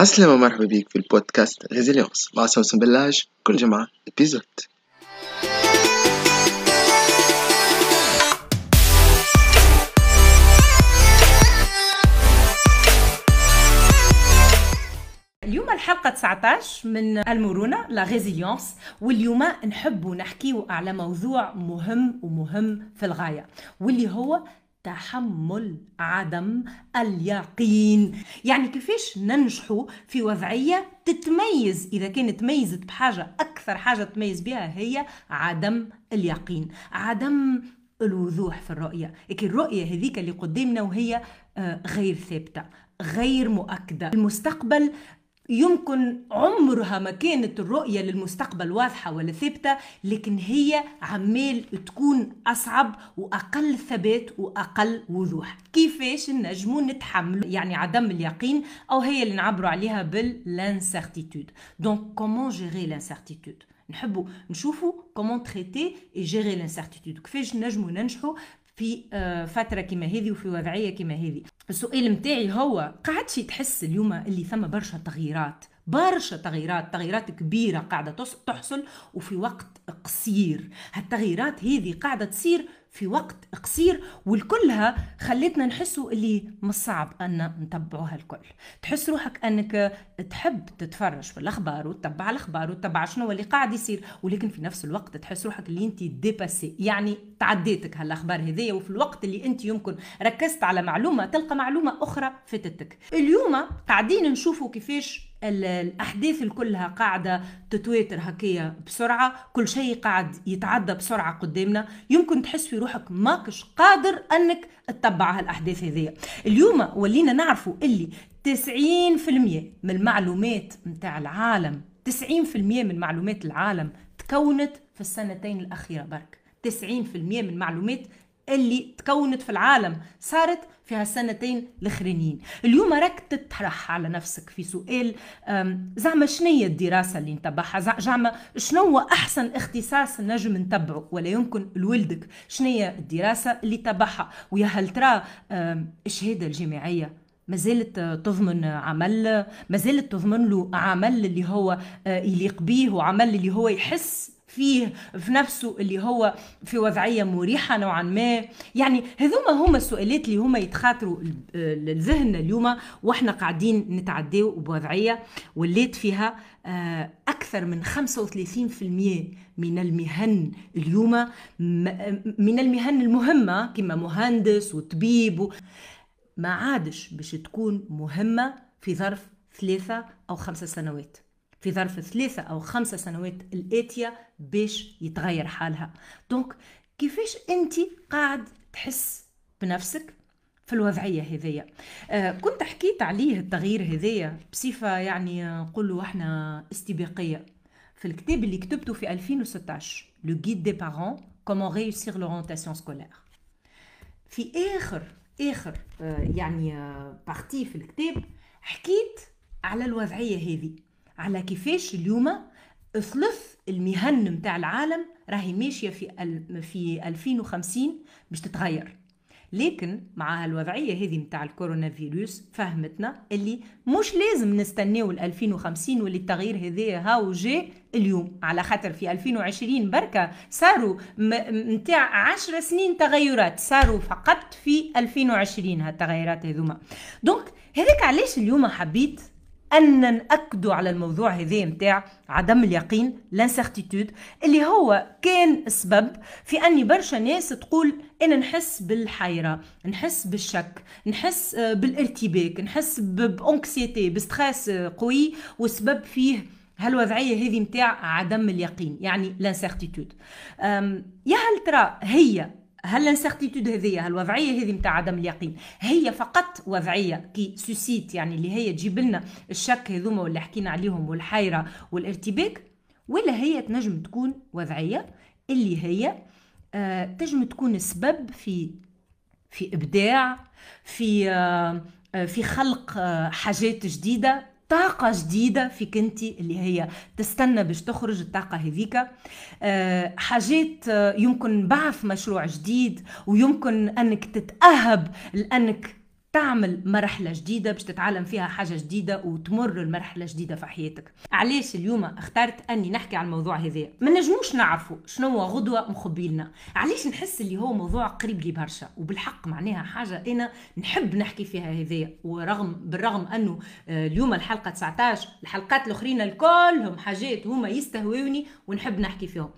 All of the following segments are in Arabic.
عسلامة مرحبا بيك في ال podcast Résilience مع سوسن بلاج كل جمعة épisode اليوم الحلقة 19 من المرونة la résilience واليوم نحب نحكيو على موضوع مهم ومهم في الغاية واللي هو تحمل عدم اليقين. يعني كيفاش ننجحوا في وضعية تتميز؟ إذا كانت تميزت بحاجة أكثر حاجة تميز بها هي عدم اليقين عدم الوضوح في الرؤية. لكن الرؤية هذيك اللي قدامنا وهي آه، غير ثابتة غير مؤكدة. المستقبل يمكن عمرها ما كانت الرؤية للمستقبل واضحة ولا ثابتة لكن هي عمال تكون أصعب وأقل ثبات وأقل وضوح. كيفاش نجمو نتحمل يعني عدم اليقين أو هي اللي نعبروا عليها ب l'incertitude donc comment gérer l'incertitude نحبوا نشوفوا comment traiter et gérer l'incertitude كيفاش نجموا ننجحوا في آه، فترة كما هذه وفي وضعية كما هذه. السؤال متاعي هو قعدتش تحس اليوم اللي ثم برشا تغييرات؟ برشا تغييرات تغييرات كبيرة قاعدة تحصل وفي وقت قصير. هالتغييرات هذه قاعدة تصير في وقت قصير والكلها خلتنا نحسوا اللي مش صعب أن نتبعوها الكل. تحس روحك أنك تحب تتفرج في الأخبار وتتبع الأخبار وتتبع شنو اللي قاعد يصير ولكن في نفس الوقت تحس روحك اللي أنت ديباسي يعني تعديتك هالأخبار هذية وفي الوقت اللي أنت يمكن ركزت على معلومة تلقى معلومة أخرى فاتتك اليوم قاعدين نشوفوا كيفاش الأحداث الكلها قاعدة تتواتر هكيا بسرعة كل شيء قاعد يتعدى بسرعة قدامنا. يمكن تحس في روحك ماكش قادر أنك تتبع هالأحداث هذيا. اليوم ولينا نعرفوا اللي 90% من المعلومات متاع العالم 90% من معلومات العالم تكونت في السنتين الأخيرة برك. 90% من معلومات اللي تكونت في العالم صارت في هالسنتين الأخرانيين. اليوم راك تطرح على نفسك في سؤال زعما شنية الدراسة اللي نتبعها؟ زعما شنو أحسن اختصاص نجم نتبعه؟ ولا يمكن لولدك شنية الدراسة اللي تبعها؟ ويا هل ترى الشهادة الجامعية ما زالت تضمن عمل؟ ما زالت تضمن له عمل اللي هو آه، يليق به وعمل اللي هو يحس فيه في نفسه اللي هو في وضعية مريحة نوعا ما. يعني هذوما هما السؤالات اللي هما يتخاطروا لذهننا اليوم وإحنا قاعدين نتعداو بوضعية وليت فيها آه، أكثر من 35% من المهن اليوم من المهن المهمة كما مهندس وطبيب ما عادش باش تكون مهمة في ظرف ثلاثة أو خمسة سنوات. في ظرف ثلاثة أو خمسة سنوات الآتية باش يتغير حالها. دونك كيفاش أنت قاعد تحس بنفسك في الوضعية هذية؟ آه كنت حكيت عليه التغيير هذية بصفة يعني نقولوا إحنا استباقية. في الكتاب اللي كتبته في 2016 le guide des parents comment réussir l'orientation scolaire في آخر آخر آه يعني partie آه في الكتاب حكيت على الوضعية هذه. على كيفاش اليوم ثلث المهن متاع العالم راهي ماشية في في 2050 باش تتغير. لكن مع الوضعية هذه متاع الكورونا فيروس فهمتنا اللي مش لازم نستناو ل 2050 واللي التغيير هذا هاو جاء اليوم. على خاطر في 2020 بركة صاروا متاع 10 سنين تغيرات صاروا فقط في 2020 هالتغيرات هذوما. donc هذاك علاش اليوم حبيت ان ناكدوا على الموضوع هذا نتاع عدم اليقين l'incertitude اللي هو كان السبب في اني برشا ناس تقول أنا نحس بالحيرة نحس بالشك نحس آه، بالارتباك نحس ب anxiété ب stress قوي والسبب فيه هالوضعية هذه نتاع عدم اليقين يعني l'incertitude يا هل ترى هي هل l'incertitude هذه هالوضعيه هذه نتاع عدم اليقين هي فقط وضعية qui suscite يعني اللي هي تجيب لنا الشك هذوما واللي حكينا عليهم والحيرة والارتباك ولا هي تنجم تكون وضعية؟ اللي هي آه تنجم تكون سبب في في إبداع في آه, آه، في خلق آه حاجات جديدة. طاقة جديدة فيك انت اللي هي تستنى باش تخرج الطاقة هذيك. أه حاجات يمكن بعث مشروع جديد ويمكن أنك تتأهب لأنك تعمل مرحلة جديدة باش تتعلم فيها حاجة جديدة وتمر المرحلة جديدة في حياتك. علاش اليوم اخترت أني نحكي عن الموضوع هذا؟ ما نجموش نعرفوا شنو هو غدوة مخبيلنا. علاش نحس اللي هو موضوع قريب لي برشا؟ وبالحق معناها حاجة أنا نحب نحكي فيها هذايا ورغم بالرغم أنه آه، اليوم الحلقة 19 الحلقات الأخرين الكلهم حاجات هما يستهووني ونحب نحكي فيهم.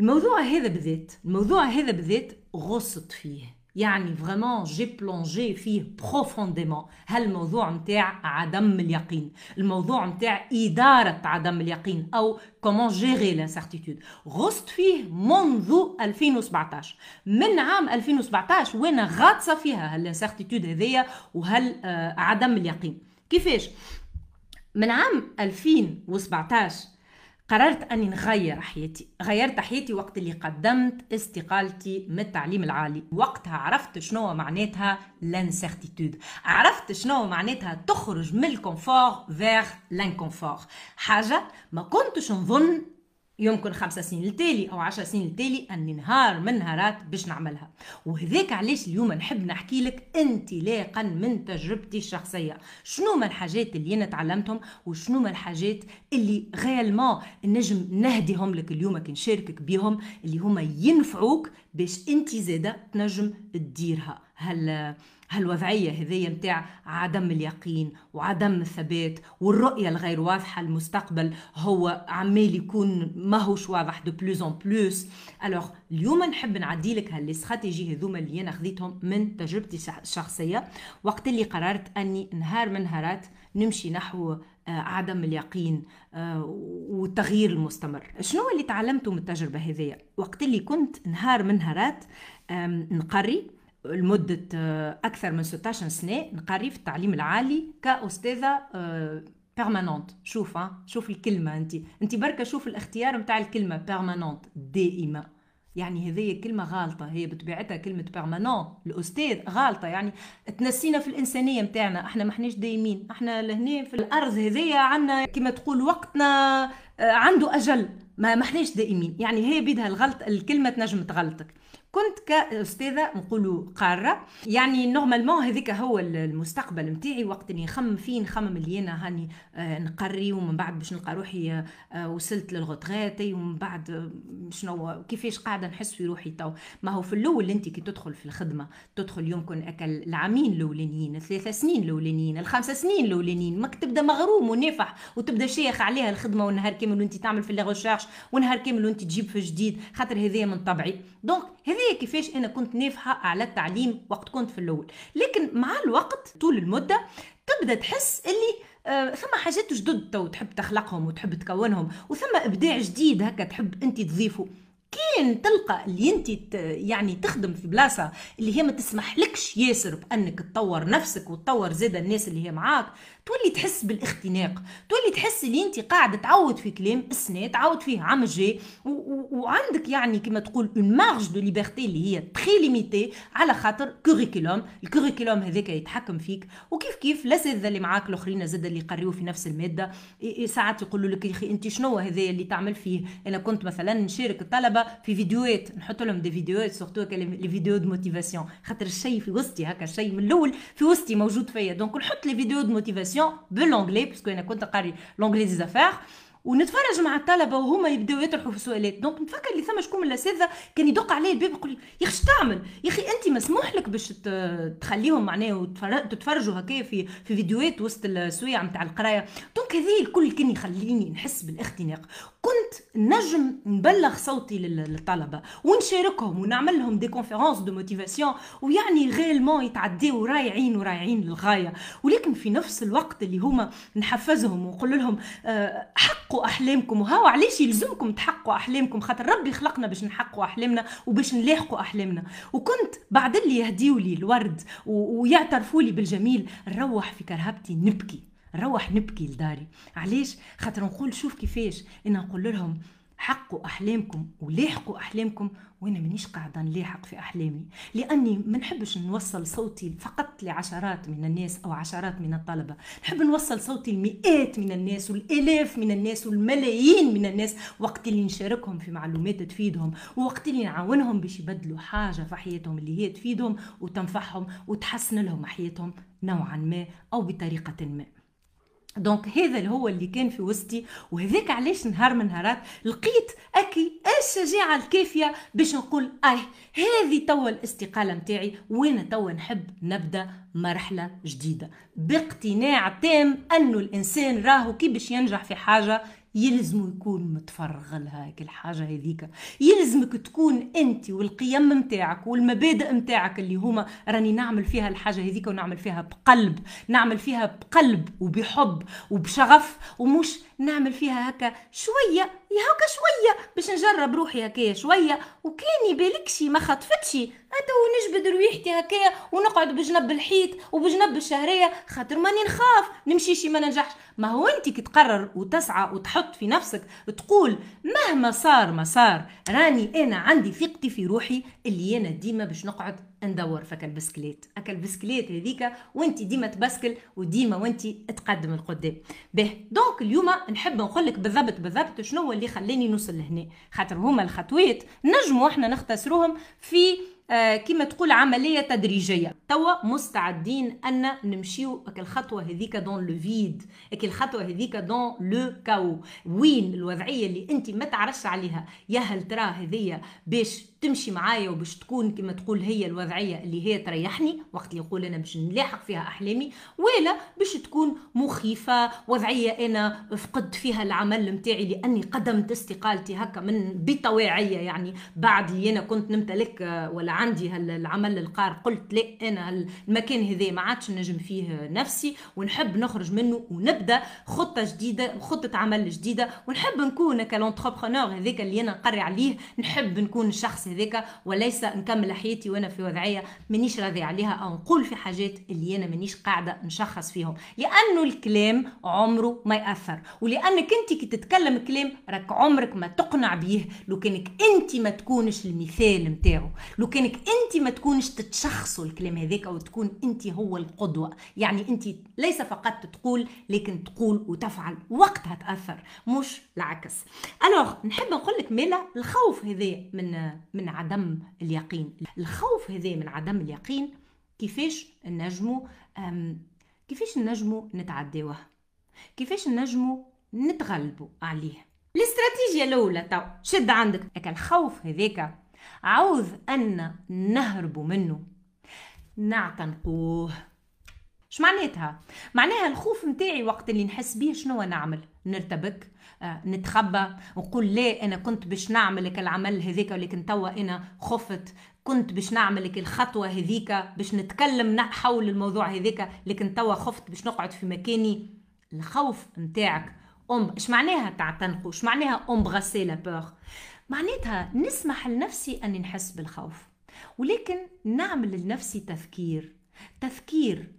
الموضوع هذا بالذات الموضوع هذا بالذات غصت فيه. يعني vraiment j'ai plongé فيه profondément هالموضوع نتاع عدم اليقين. الموضوع نتاع إدارة عدم اليقين أو comment gérer l'incertitude غصت فيه منذ 2017 من عام 2017 وأنا غاطسة فيها هال incertitude هذيا وهال آه، عدم اليقين. كيفاش؟ من عام 2017 قررت أني نغير حياتي غيرت حياتي وقت اللي قدمت استقالتي من التعليم العالي. وقتها عرفت شنو معناتها l'incertitude عرفت شنو معناتها تخرج من ال confort vers l'inconfort حاجة ما كنتش نظن يمكن خمسة سنين التالي أو عشر سنين التالي أني نهار من نهارات باش نعملها. وهذاك علاش اليوم نحب نحكي لك انطلاقا من تجربتي الشخصية. شنو ما الحاجات اللي أنا تعلمتهم وشنو ما الحاجات اللي réellement نجم نهديهم لك اليوم نشاركك بيهم اللي هما ينفعوك باش أنت زادة تنجم تديرها. هل هالوضعية هذية متاع عدم اليقين وعدم الثبات والرؤية الغير واضحة المستقبل هو عمال يكون ماهوش واضح de plus en plus Alors اليوم نحب نعدي لك هال stratégies هذوما اللي أنا خذيتهم من تجربتي الشخصية. وقت اللي قررت أني نهار من نهارات نمشي نحو آه، عدم اليقين آه، والتغيير المستمر. شنو اللي تعلمته من التجربة هذية؟ وقت اللي كنت نهار من نهارات نقري لمدة آه، أكثر من 16 سنة نقري في التعليم العالي كأستاذة permanente آه، شوف شوف الكلمة أنت. أنت بركة شوف الاختيار متاع الكلمة permanente دائمة. يعني هذه كلمة غالطة. هي بطبيعتها كلمة permanent الأستاذ غالطة. يعني تنسينا في الإنسانية متاعنا. إحنا ما إحناش دايمين. إحنا لهنا في الأرض هذية عنا كما تقول وقتنا آه، عنده أجل. ما ما إحناش دائمين يعني هي بيدها الغلط الكلمة تنجم تغلطك. كنت كأستاذة نقولوا قارة. يعني normalement هذيك هو المستقبل نتاعي وقت اللي نخمم فيه نخمم اللي أنا هاني آه، نقري ومن بعد باش نلقى روحي آه، وصلت لل retraite ومن بعد آه، شنو كيفاش قاعدة نحس في روحي تو. ما هو في الأول أنت كي تدخل في الخدمة تدخل يمكن أكل العامين الأولانيين الثلاث سنين الأولانيين الخمس سنين الأولانيين ماك تبدأ مغروم ونافح وتبدأ شيخ عليها الخدمة والنهار كامل وأنت تعمل في لي ونهار كامل وأنت تجيب في جديد خاطر هذايا من طبعي. donc هذه كيفاش أنا كنت نافحه على التعليم وقت كنت في الأول. لكن مع الوقت طول المدة تبدأ تحس اللي آه ثم حاجات جدد تحب تخلقهم وتحب تكونهم وثم إبداع جديد هكا تحب أنت تضيفه. كان تلقى اللي انت يعني تخدم في بلاصة اللي هي ما تسمح لكش ياسر بأنك تطور نفسك وتطور زاد الناس اللي هي معاك تولي تحس بالاختناق تولي تحس اللي انت قاعد تعود في كلام السنة تعود فيه عام جاي وعندك يعني كما تقول une marge de liberté اللي هي très limitée على خاطر curriculum ال curriculum هذاك يتحكم فيك. وكيف كيف الاساتذه اللي معاك الآخرين زاد اللي يقريوا في نفس المادة ساعات يقولوا لك يا أخي أنت شنو هذا اللي تعمل فيه؟ أنا كنت مثلا نشارك الطلبة في فيديوهات نحط لهم des فيديوهات surtout les vidéos de motivation خاطر الشيء في وسطي هكا الشيء من الأول في وسطي موجود فيا. donc نحط les vidéos de motivation بال anglais parce que أنا كنت نقري l'anglais des affaires ونتفرج مع الطلبة وهما يبداو يطرحوا في سؤالات. donc نفكر اللي ثم شكون من الاساتذه كان يدق عليه الباب يقول يا أخي تعمل؟ يا أخي أنت مسموح لك باش تخليهم معناه وتتفرجوا هكا في في فيديوهات وسط السويع نتاع القراية؟ donc هذه الكل كان يخليني نحس بالاختناق. كنت نجم نبلغ صوتي للطلبة ونشاركهم ونعمل لهم des conférences de motivation ويعني réellement يتعداو رايعين ورايعين للغاية. ولكن في نفس الوقت اللي هما نحفزهم ونقول لهم آه، حقوا أحلامكم. وهاو علاش يلزمكم تحققوا أحلامكم؟ خاطر ربي خلقنا باش نحققوا أحلامنا وباش نلاحقوا أحلامنا. وكنت بعد اللي يهديوا لي الورد ويعترفوا لي بالجميل نروح في كرهبتي نبكي. نروح نبكي لداري. علاش؟ خاطر نقول شوف كيفاش. إنا نقول لهم حقوا أحلامكم ولاحقوا أحلامكم وأنا مانيش قاعدة نلاحق في أحلامي. لأني ما نحبش نوصل صوتي فقط لعشرات من الناس أو عشرات من الطلبة. نحب نوصل صوتي لمئات من الناس والآلاف من الناس والملايين من الناس. وقت اللي نشاركهم في معلومات تفيدهم ووقت اللي نعاونهم باش يبدلوا حاجة في حياتهم اللي هي تفيدهم وتنفعهم وتحسن لهم حياتهم نوعا ما أو بطريقة ما. donc هذا اللي هو اللي كان في وسطي وهذاك علاش نهار من نهارات لقيت هاكي الشجاعه الكافية باش نقول اي هذه توا الاستقالة متاعي وأنا توا نحب نبدأ مرحلة جديدة. باقتناع تام انه الإنسان راهو كي باش ينجح في حاجة يلزم يكون متفرغ لها الحاجة هذيك. يلزمك تكون أنت والقيم متاعك والمبادئ متاعك اللي هما راني نعمل فيها الحاجة هذيك ونعمل فيها بقلب نعمل فيها بقلب وبحب وبشغف ومش نعمل فيها هكا شوية يا هكا شوية باش نجرب روحي هكايا شوية. وكان يبالكشي ما خطفتش. انت ونجبد رويحتي هكايا ونقعد بجنب الحيط وبجنب الشهرية. خاطر ماني نخاف. نمشي شي ما ننجحش. ما هو انت كي تقرر وتسعى وتحط في نفسك تقول مهما صار ما صار راني أنا عندي ثقتي في روحي اللي أنا ديما باش نقعد ندور في البسكليت أكل البسكليت هذيك وانت ديما تبسكل وديما وانت تقدم القدام باهي. donc اليوم نحب نقول لك بالضبط بالضبط شنو هو اللي خلاني نوصل لهنا. خاطر هما الخطوات نجموا إحنا نختصروهم في آه كما تقول عملية تدريجية. توا مستعدين أن نمشيو. الخطوه هذيك dans le vide الخطوه هذيك dans le chaos وين الوضعية اللي أنت ما تعرفش عليها؟ يا هل ترى هذيا باش تمشي معايا وباش تكون كما تقول هي الوضعية اللي هي تريحني؟ وقت اللي يقول أنا باش نلاحق فيها أحلامي. ولا باش تكون مخيفة وضعية أنا فقدت فيها العمل نتاعي لأني قدمت استقالتي هكا من بطواعية يعني. بعد اللي أنا كنت نمتلك ولا عندي العمل القار قلت لا أنا المكان هذا ما عادش نجم فيه نفسي ونحب نخرج منه ونبدأ خطة جديدة خطة عمل جديدة ونحب نكون كالونتربرونور هذاك اللي أنا نقري عليه نحب نكون الشخص هذاك وليس نكمل حياتي وأنا في وضعية مانيش راضي عليها أو نقول في حاجات اللي أنا مانيش قاعدة نشخص فيهم. لأنه الكلام عمره ما يأثر ولأنك أنت كي تتكلم كلام راك عمرك ما تقنع بيه. لو كانك أنت ما تكونش المثال نتاعو لو كانك أنت ما تكونش تتشخصوا الكلام هذاك أو تكون أنت هو القدوة. يعني أنت ليس فقط تقول لكن تقول وتفعل. وقتها تاثر مش العكس. alors نحب نقول لك مالا الخوف هذا من من عدم اليقين. الخوف هذا من عدم اليقين كيفاش نجمو كيفاش نجمو نتعداوه؟ كيفاش نجمو نتغلبوا عليه؟ الاستراتيجية الأولى تو شد عندك. الخوف هذاك عاوز أن نهربوا منه. نعتنقوه. اش معناتها؟ معناها الخوف متاعي وقت اللي نحس بيه شنو نعمل؟ نرتبك آه، نتخبى ونقول لا أنا كنت باش نعمل لك العمل هذاك ولكن توا أنا خفت كنت باش نعمل لك الخطوة هذيك باش نتكلم حول الموضوع هذاك لكن توا خفت باش نقعد في مكاني. الخوف متاعك أم اش معناها تعتنقوا؟ اش معناها امبغاسي لا بور معناتها نسمح لنفسي أني نحس بالخوف. ولكن نعمل لنفسي تفكير تفكير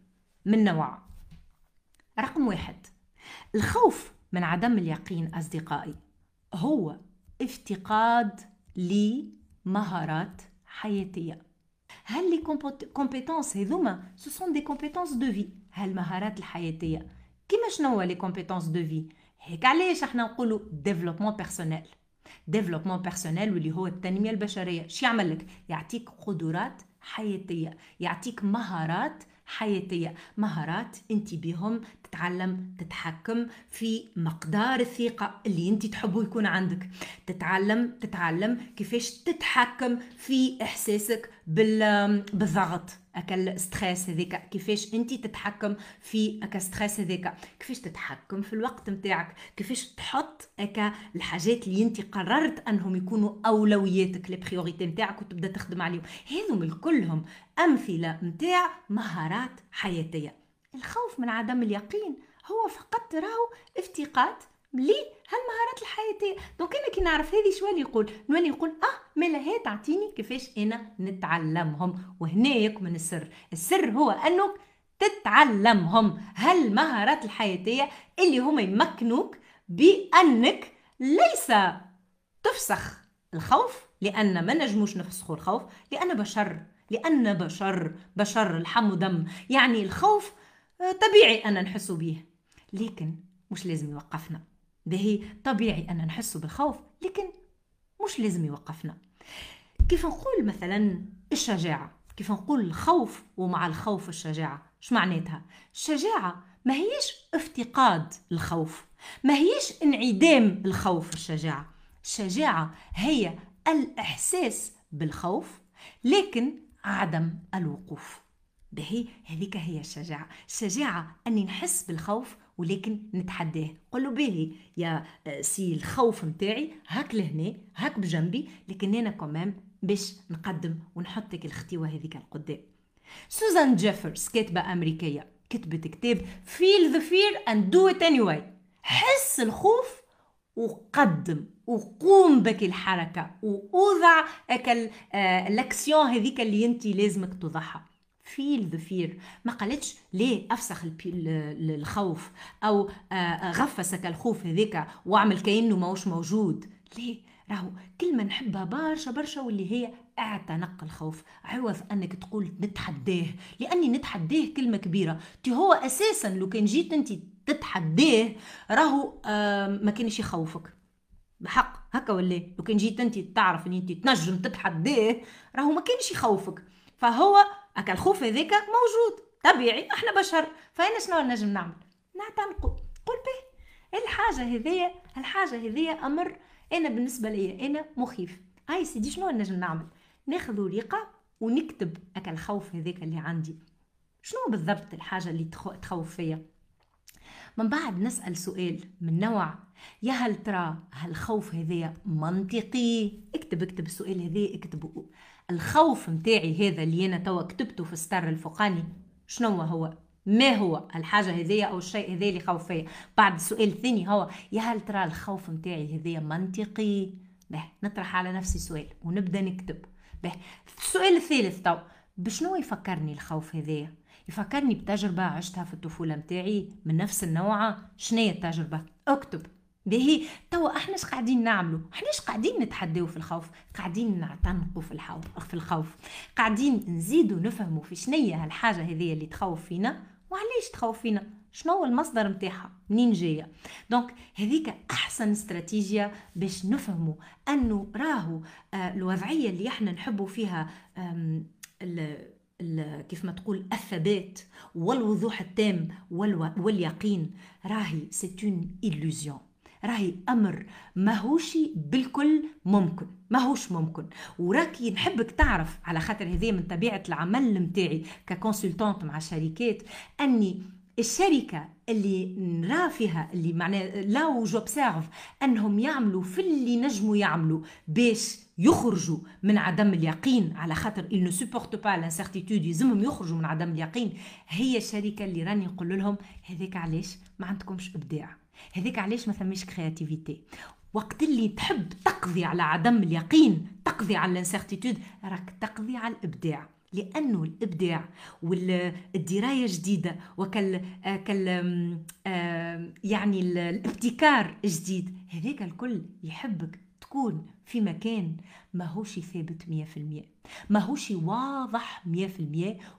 من نوع رقم واحد. الخوف من عدم اليقين أصدقائي هو افتقاد لمهارات حياتية. هل les compétences هذوما ce sont des compétences de vie هالمهارات الحياتية كيما شنو les compétences de vie هيك علاش إحنا نقولوا développement personnel développement personnel واللي هو التنمية البشرية. شو يعمل لك؟ يعطيك قدرات حياتية يعطيك مهارات حياتية. مهارات أنت بهم تتعلم تتحكم في مقدار الثقة اللي أنت تحبه يكون عندك. تتعلم تتعلم كيفاش تتحكم في إحساسك بالضغط. اكا ال stress هذيك. كيفاش انت تتحكم في اكا ال stress هذيك؟ كيفاش تتحكم في الوقت نتاعك كيفاش تحط اكا الحاجات اللي انت قررت أنهم يكونوا أولوياتك les priorités نتاعك وتبدأ تخدم عليهم. هذوم كلهم أمثلة نتاع مهارات حياتية. الخوف من عدم اليقين هو فقط راهو افتقاد لي هالمهارات الحياتيه donc أنا كي نعرف هذه شو اللي يقول. نولي نقول آه مالا هي تعطيني كيفاش أنا نتعلمهم. وهنا يكمن السر. السر هو أنك تتعلمهم. هالمهارات الحياتيه اللي هما يمكنوك بأنك ليس تفسخ الخوف؟ لأن ما نجموش نفسخوا الخوف. لأن بشر. لأن بشر. بشر لحم ودم يعني الخوف طبيعي أن نحس به. لكن مش لازم يوقفنا. باهي طبيعي أن نحس بالخوف لكن مش لازم يوقفنا. كيف نقول مثلا الشجاعة؟ كيف نقول الخوف ومع الخوف الشجاعة؟ إيش معناتها؟ الشجاعة ما هيش افتقاد الخوف ما هيش انعدام الخوف الشجاعة. الشجاعة هي الإحساس بالخوف لكن عدم الوقوف. بهي هذيك هي الشجاعة. الشجاعة أني نحس بالخوف ولكن نتحداه. قل له باهي يا سي الخوف متاعي هاك لهنا هاك بجنبي لكن أنا كمان باش نقدم ونحطك الختيوة هذيك القدام. سوزان جيفرز كاتبة أمريكية كتبت كتاب Feel the fear and do it anyway. حس الخوف وقدم وقوم بك الحركة وأوضع اكا ال الأكسيون هذيك اللي أنت لازمك توضعها feel the fear. ما قالتش ليه أفسخ الخوف؟ أو فسخ الخوف هذيك واعمل كأنه ماهوش موجود. ليه؟ راهو كلمة نحبها برشا برشا واللي هي اعتنق الخوف. عوض أنك تقول نتحداه. لأني نتحداه كلمة كبيرة. تي هو أساسا لو كان جيت انت تتحداه راهو ما كانش يخوفك. بحق. هكا ولا لو كان جيت انت تعرف إن انت تنجم تتحداه راهو ما كانش يخوفك. فهو هكا الخوف هذاك موجود طبيعي إحنا بشر فانا شنو نجم نعمل؟ نعتنقوا قول به. الحاجة هذيا الحاجة هذيا أمر أنا بالنسبة لي أنا مخيف. هاي سيدي شنو نجم نعمل؟ ناخذ ورقة ونكتب هكا الخوف هذاك اللي عندي. شنو بالضبط الحاجة اللي تخوف فيا؟ من بعد نسأل سؤال من نوع. يا هل ترى هالخوف هذايا منطقي؟ اكتب اكتب السؤال هذا اكتبه. الخوف متاعي هذا اللي أنا توا كتبته في الستر الفوقاني شنو هو؟ ما هو الحاجة هذيا أو الشيء هذا اللي خوف فيا؟ بعد السؤال الثاني هو يا هل ترى الخوف متاعي هذايا منطقي؟ به نطرح على نفسي سؤال ونبدأ نكتب. به السؤال الثالث تو بشنو يفكرني الخوف هذايا يفكرني بتجربة عشتها في الطفولة متاعي من نفس النوع شنو هي التجربة؟ أكتب. باهي. توا إحنا إيش قاعدين نعملوا إحنا إيش قاعدين نتحداو في الخوف؟ قاعدين نعتنقوا في الخوف في الخوف. قاعدين نزيدوا نفهموا في شنية هالحاجة هذه اللي تخوف فينا وعلاش تخوف فينا؟ شنو هو المصدر نتاعها منين جاية؟ دونك هذيك أحسن استراتيجية باش نفهموا انه راهو آه الوضعية اللي إحنا نحبوا فيها كيف ما تقول الثبات والوضوح التام واليقين راهي c'est une illusion راهي أمر ماهوش بالكل ممكن ماهوش ممكن. وراكي نحبك تعرف على خاطر هذه من طبيعة العمل نتاعي ك consultante مع شركات أني الشركة اللي نرى فيها اللي معناه là j'observe أنهم يعملوا في اللي نجموا يعملوا باش يخرجوا من عدم اليقين على خاطر ne supportent pas l'incertitude يلزمهم يخرجوا من عدم اليقين. هي الشركة اللي راني نقول لهم هذاك علاش ما عندكمش إبداع. هذاك علاش ما ثماش créativité وقت اللي تحب تقضي على عدم اليقين تقضي على ال incertitude راك تقضي على الإبداع. لأنه الإبداع والدرايه جديدة وكال كال يعني الابتكار جديد هذاك الكل يحبك. تكون في مكان ماهوش ثابت 100% ماهوش واضح 100%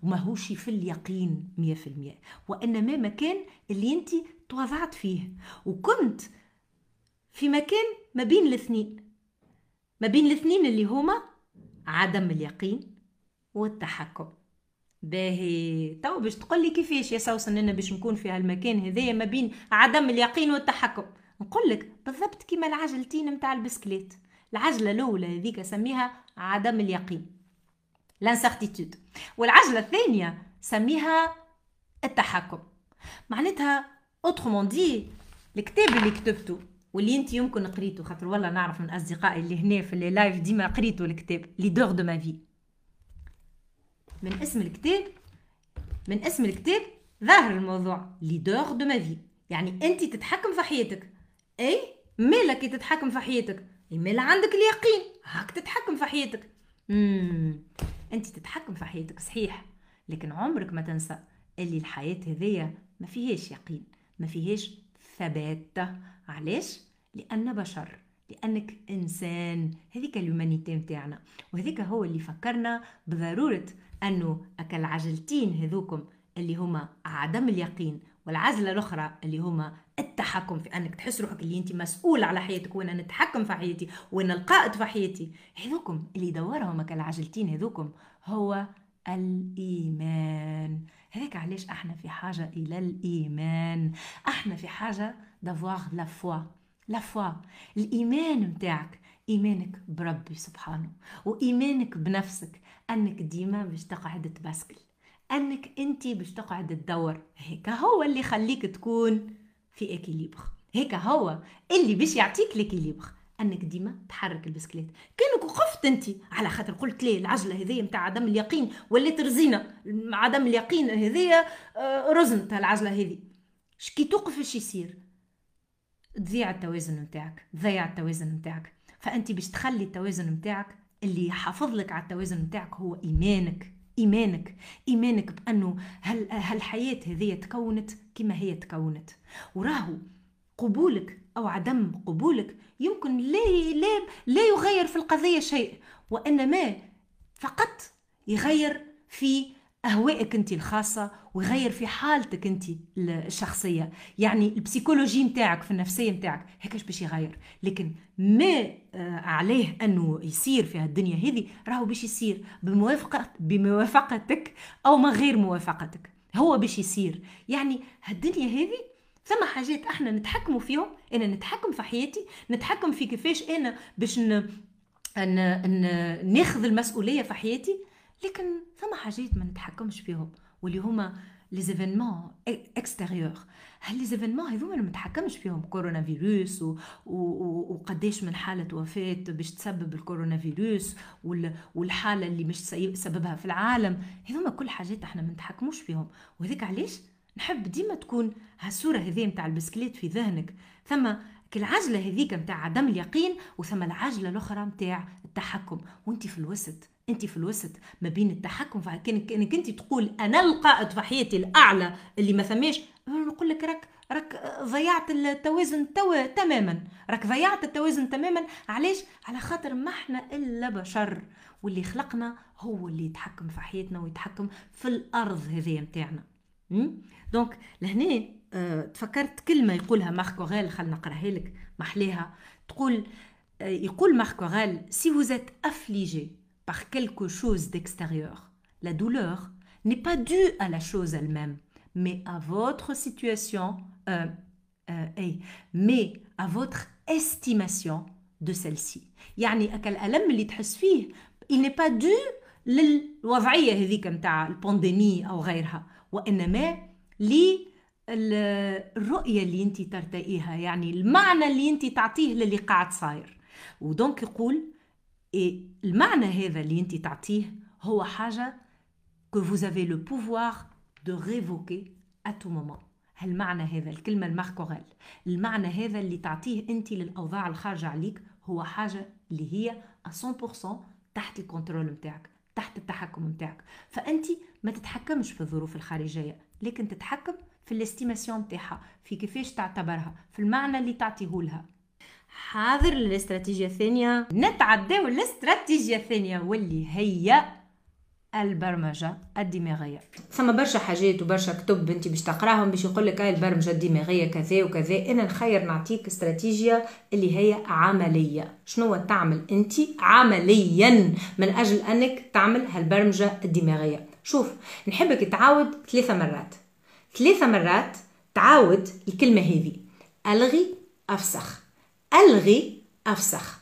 وماهوش في اليقين 100% وإنما مكان اللي أنت توضعت فيه. وكنت في مكان ما بين الاثنين. ما بين الاثنين اللي هما عدم اليقين والتحكم. باهي. تو باش تقول لي كيفاش يا سوسن أنا باش نكون في هالمكان هذايا ما بين عدم اليقين والتحكم؟ نقول لك بالضبط كيما العجلتين نتاع البسكليت. العجلة الأولى هذيك سميها عدم اليقين l'incertitude والعجلة الثانية سميها التحكم. معناتها autrement dit الكتاب اللي كتبته واللي أنت يمكن قريته خاطر والله نعرف من أصدقائي اللي هنا في les lives ديما قريته الكتاب leader de ma vie من اسم الكتاب من اسم الكتاب ظاهر الموضوع ليدور دو ما في يعني أنت تتحكم في حياتك. اي مالك تتحكم في حياتك. مال عندك اليقين. هاك تتحكم في حياتك. أنت تتحكم في حياتك صحيح لكن عمرك ما تنسى اللي الحياة هذية ما فيهاش يقين ما فيهاش ثبات. علاش؟ لأن بشر لأنك إنسان. هذيك اليومانيتي متاعنا. وهذيك هو اللي فكرنا بضرورة أنه أكل عجلتين هذوكم اللي هما عدم اليقين. والعزلة الأخرى اللي هما التحكم في أنك تحس روحك اللي انت مسؤول على حياتك وأنا نتحكم في حياتي وأنا القائد في حياتي. هذوكم اللي يدورهم العجلتين هذوكم هو الإيمان. هذاك علاش أحنا في حاجة إلى الإيمان. أحنا في حاجة دافواغ لا فوا لا فوا الإيمان متاعك إيمانك بربي سبحانه وإيمانك بنفسك أنك ديما باش تقعد تبسكل أنك أنت باش تقعد تدور. هيك هو اللي يخليك تكون في équilibre هيك هو اللي باش يعطيك l'équilibre أنك ديما تحرك البسكليت. كانك وقفت أنت. على خاطر قلت ليه العجلة هذيا نتاع عدم اليقين ولات رزينه عدم اليقين هذيا آه، رزن تاع العجلة هذي. كي توقف إيش يصير؟ تضيع التوازن نتاعك تضيع التوازن نتاعك فأنت باش تخلي التوازن نتاعك اللي يحافظ لك على التوازن نتاعك هو إيمانك. إيمانك إيمانك بأنه هل هالحياة هذه تكونت كما هي تكونت. وراهو قبولك أو عدم قبولك يمكن لا لا لا يغير في القضية شيء وإنما فقط يغير في أهوائك أنت الخاصة ويغير في حالتك أنت الشخصية. يعني البسيكولوجي نتاعك في النفسية نتاعك هيكاش باش يغير. لكن ما آه، عليه أنه يصير في الدنيا هذه راهو باش يصير بموافقه بموافقتك أو من غير موافقتك. هو باش يصير. يعني هالدنيا هذه ثم حاجات إحنا نتحكموا فيهم أنا نتحكم في حياتي نتحكم في كيفاش أنا باش ن... ن... ناخذ المسؤولية في حياتي لكن ثم حاجات ما نتحكمش فيهم واللي هما les événements extérieurs هل les événements هذوما ما نتحكمش فيهم كورونا فيروس و... و... وقداش من حالة وفاة باش تسبب الكورونا فيروس وال... والحالة اللي مش سببها في العالم. هذوما كل حاجات إحنا ما نتحكموش فيهم. وهذيك علاش؟ نحب ديما تكون هالصورة هذه نتاع البسكليت في ذهنك. ثم العجلة هذيك نتاع عدم اليقين وثم العجلة الأخرى نتاع التحكم. وانت في الوسط. أنت في الوسط ما بين التحكم في كانك أنت تقول أنا القائد في حياتي الأعلى اللي ما ثماش نقول لك راك راك ضيعت التوازن توا تماما. راك ضيعت التوازن تماما. علاش؟ على خاطر ما إحنا إلا بشر. واللي خلقنا هو اللي يتحكم في حياتنا ويتحكم في الأرض هذه نتاعنا donc لهنا آه تفكرت كلمة يقولها مارك أوريل خلينا نقرأها لك محليها تقول آه يقول مارك أوريل si vous êtes affligé par quelque chose d'extérieur. La douleur n'est pas due à la chose elle-même, mais à votre situation, euh, euh, hey, mais à votre estimation de celle-ci. يعني أكل الألم اللي تحس فيه il n'est pas dû للوضعية هذيك متاع البانديمي أو غيرها وإنما للرؤية اللي انت ترتئيها يعني المعنى اللي انت تعطيه للي قاعد صاير ودونك يقول Et المعنى هذا اللي انت تعطيه هو حاجة que vous avez le pouvoir de révoquer à tout moment. هالمعنى هذا الكلمة المارك أوريل المعنى هذا اللي تعطيه انت للأوضاع الخارجة عليك هو حاجة اللي هي 100% تحت ال contrôle متاعك تحت التحكم متاعك فانت ما تتحكمش في الظروف الخارجيه لكن تتحكم في الاستيماسيون متاعها في كيفاش تعتبرها في المعنى اللي تعطيه لها حاضر للاستراتيجية الثانية. نتعداو الاستراتيجية الثانية واللي هي البرمجة الدماغية. ثم برشا حاجات وبرشا كتب انت باش تقراهم باش يقول لك هاي البرمجة الدماغية كذا وكذا أنا نخير نعطيك استراتيجية اللي هي عملية. شنو تعمل أنت عمليا من أجل أنك تعمل هالبرمجة الدماغية؟ شوف نحبك تعاود ثلاثة مرات. ثلاثة مرات تعاود الكلمة هذه. ألغي أفسخ. ألغي أفسخ.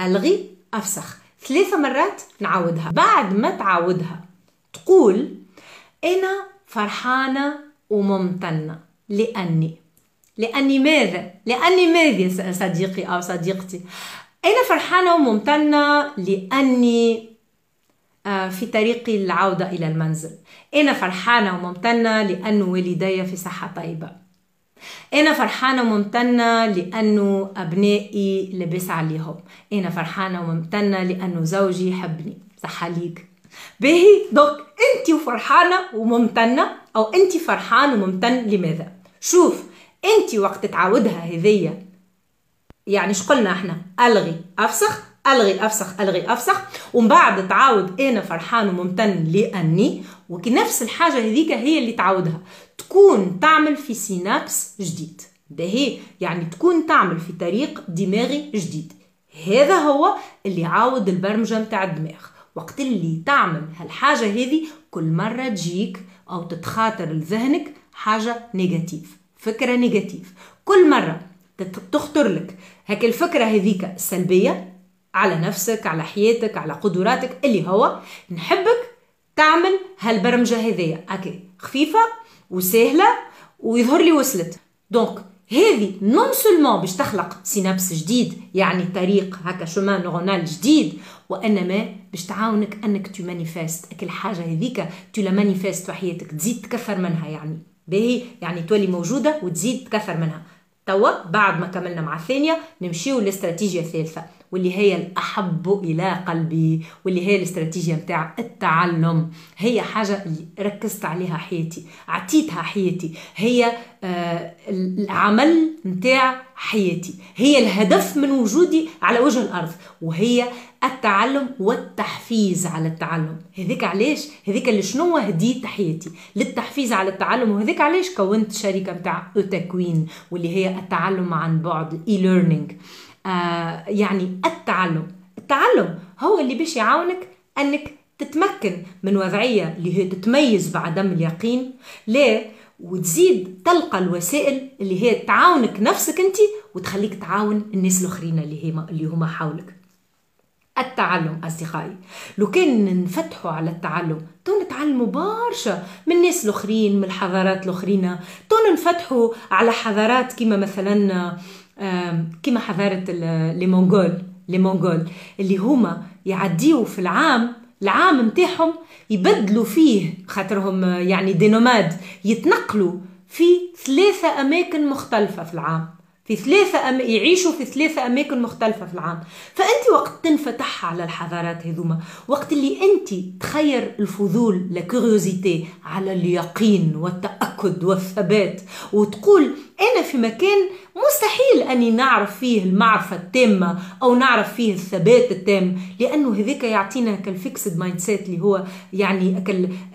ألغي أفسخ. ثلاثة مرات نعاودها. بعد ما تعاودها تقول أنا فرحانة وممتنة. لأني لأني ماذا؟ لأني ماذا صديقي أو صديقتي؟ أنا فرحانة وممتنة لأني آه، في طريقي العودة إلى المنزل. أنا فرحانة وممتنة لأن والدي في صحة طيبة. أنا فرحانة وممتنة لأنه أبنائي لبس عليهم. أنا فرحانة وممتنة لأنه زوجي يحبني. صح عليك باهي دوك أنت فرحانة وممتنة أو أنت فرحان وممتن لماذا؟ شوف أنت وقت تعاودها هذية يعني شقلنا إحنا؟ ألغي أفسخ ألغي أفسخ ألغي أفسخ ومن بعد تعاود أنا فرحان وممتن لأني ونفس الحاجة هذيك هي اللي تعاودها تكون تعمل في سينابس جديد. باهي يعني تكون تعمل في طريق دماغي جديد. هذا هو اللي عاود البرمجة متاع الدماغ. وقت اللي تعمل هالحاجة هذه كل مرة تجيك أو تتخاطر لذهنك حاجة négative فكرة négative. كل مرة تخطر لك هيك الفكرة هذيك السلبيه على نفسك على حياتك على قدراتك اللي هو نحبك تعمل هالبرمجة هذيا OK خفيفة وسهلة ويظهر لي وصلت. donc هذه non seulement باش تخلق synapse جديد يعني طريق هكا chemin neuronal جديد وإنما باش تعاونك أنك tu manifestes كل حاجة هذيك tu la manifestes في حياتك تزيد تكثر منها يعني. باهي يعني تولي موجودة وتزيد تكثر منها. توا بعد ما كملنا مع الثانية نمشيو للاستراتيجية الثالثة. واللي هي الأحب إلى قلبي واللي هي الاستراتيجية متاع التعلم. هي حاجة ركزت عليها حياتي عطيتها حياتي. هي آه العمل متاع حياتي. هي الهدف من وجودي على وجه الأرض وهي التعلم والتحفيز على التعلم. هذيك علاش؟ هذيك اللي شنو هديت حياتي؟ للتحفيز على التعلم وهذيك علاش كونت شركة متاع تكوين واللي هي التعلم عن بعد اي آه يعني التعلم. التعلم هو اللي باش يعاونك أنك تتمكن من وضعية اللي هي تتميز بعدم اليقين ليه وتزيد تلقى الوسائل اللي هي تعاونك نفسك أنت وتخليك تعاون الناس الآخرين اللي هي اللي هما حولك. التعلم أصدقائي لو كان نفتحوا على التعلم تو نتعلموا برشا من الناس الآخرين من الحضارات الآخرين. تو نفتحوا على حضارات كما مثلا كما حضارة les Mongols les Mongols اللي هما يعديوا في العام العام متاعهم يبدلوا فيه خاطرهم يعني des nomades يتنقلوا في ثلاثة أماكن مختلفة في العام. في ثلاثة أم... يعيشوا في ثلاثة أماكن مختلفة في العام. فأنت وقت تنفتح على الحضارات هذوما وقت اللي أنت تخير الفضول لا على اليقين والتأكد والثبات وتقول أنا في مكان مستحيل أني نعرف فيه المعرفة التامة أو نعرف فيه الثبات التام لأنه هذاك يعطينا كال fixed mindset اللي هو يعني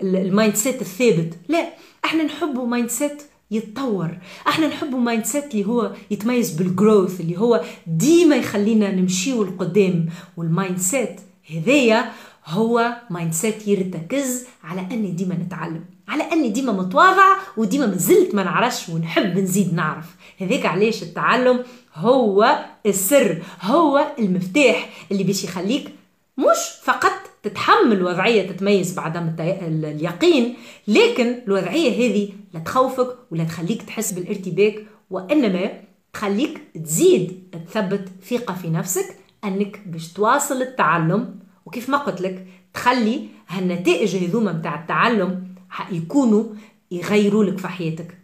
ال mindset الثابت. لا إحنا نحبه mindset يتطور. إحنا نحبوا mindset اللي هو يتميز بال growth اللي هو ديما يخلينا نمشيو لقدام. وال mindset هذايا هو mindset يرتكز على أني ديما نتعلم على أني ديما متواضعه وديما مازلت ما نعرفش ونحب نزيد نعرف. هذاك علاش التعلم هو السر هو المفتاح اللي باش يخليك مش فقط تتحمل وضعية تتميز بعدم اليقين لكن الوضعية هذه لا تخوفك ولا تخليك تحس بالارتباك وإنما تخليك تزيد تثبت ثقة في نفسك أنك باش تواصل التعلم. وكيف ما قلت لك تخلي هالنتائج هذوما متاع التعلم يكونوا يغيروا لك في حياتك.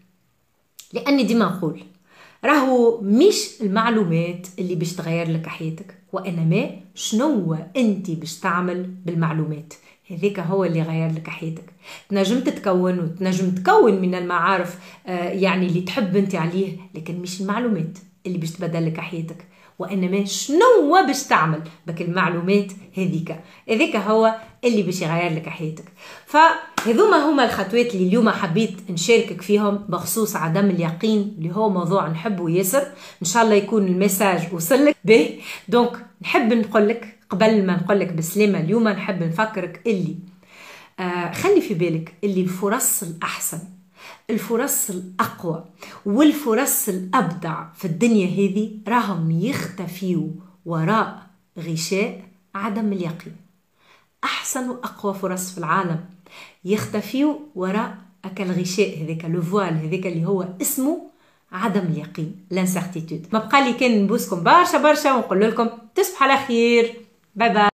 لأني ديما نقول راهو مش المعلومات اللي باش تغير لك حياتك. وإنما شنو أنت باش تعمل بالمعلومات؟ هذاك هو اللي غير لك حياتك. تنجم تتكون وتنجم تكون من المعارف آه، يعني اللي تحب أنت عليه لكن مش المعلومات اللي باش تبدل لك حياتك. وإنما شنو باش تعمل؟ بك المعلومات هذيك. هذيك هو اللي باش يغير لك حياتك. فهذوما هما الخطوات اللي اليوم حبيت نشاركك فيهم بخصوص عدم اليقين اللي هو موضوع نحبه ياسر إن شاء الله يكون الميساج وصلك به. donc نحب نقول لك قبل ما نقول لك بسلامة اليوم نحب نفكرك اللي آه خلي في بالك اللي الفرص الأحسن الفرص الأقوى والفرص الأبدع في الدنيا هذه راهم يختفيوا وراء غشاء عدم اليقين. أحسن وأقوى فرص في العالم يختفيوا وراء هاك الغشاء le voile هذاك اللي هو اسمه عدم اليقين l'incertitude ما بقى لي كان نبوسكم برشا برشا ونقول لكم تصبحوا على خير. bye bye